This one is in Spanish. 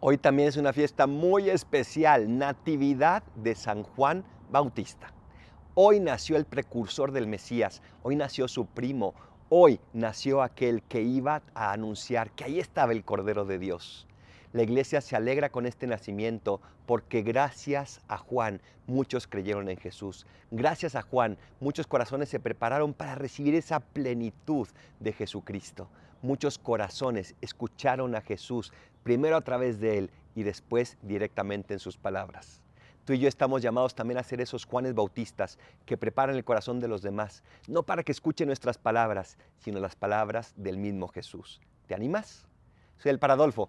Hoy también es una fiesta muy especial, Natividad de San Juan Bautista. Hoy nació el precursor del Mesías, hoy nació su primo, hoy nació aquel que iba a anunciar que ahí estaba el Cordero de Dios. La iglesia se alegra con este nacimiento porque gracias a Juan muchos creyeron en Jesús. Gracias a Juan muchos corazones se prepararon para recibir esa plenitud de Jesucristo. Muchos corazones escucharon a Jesús primero a través de él y después directamente en sus palabras. Tú y yo estamos llamados también a ser esos Juanes Bautistas que preparan el corazón de los demás, no para que escuchen nuestras palabras, sino las palabras del mismo Jesús. ¿Te animas? Soy el Paradolfo.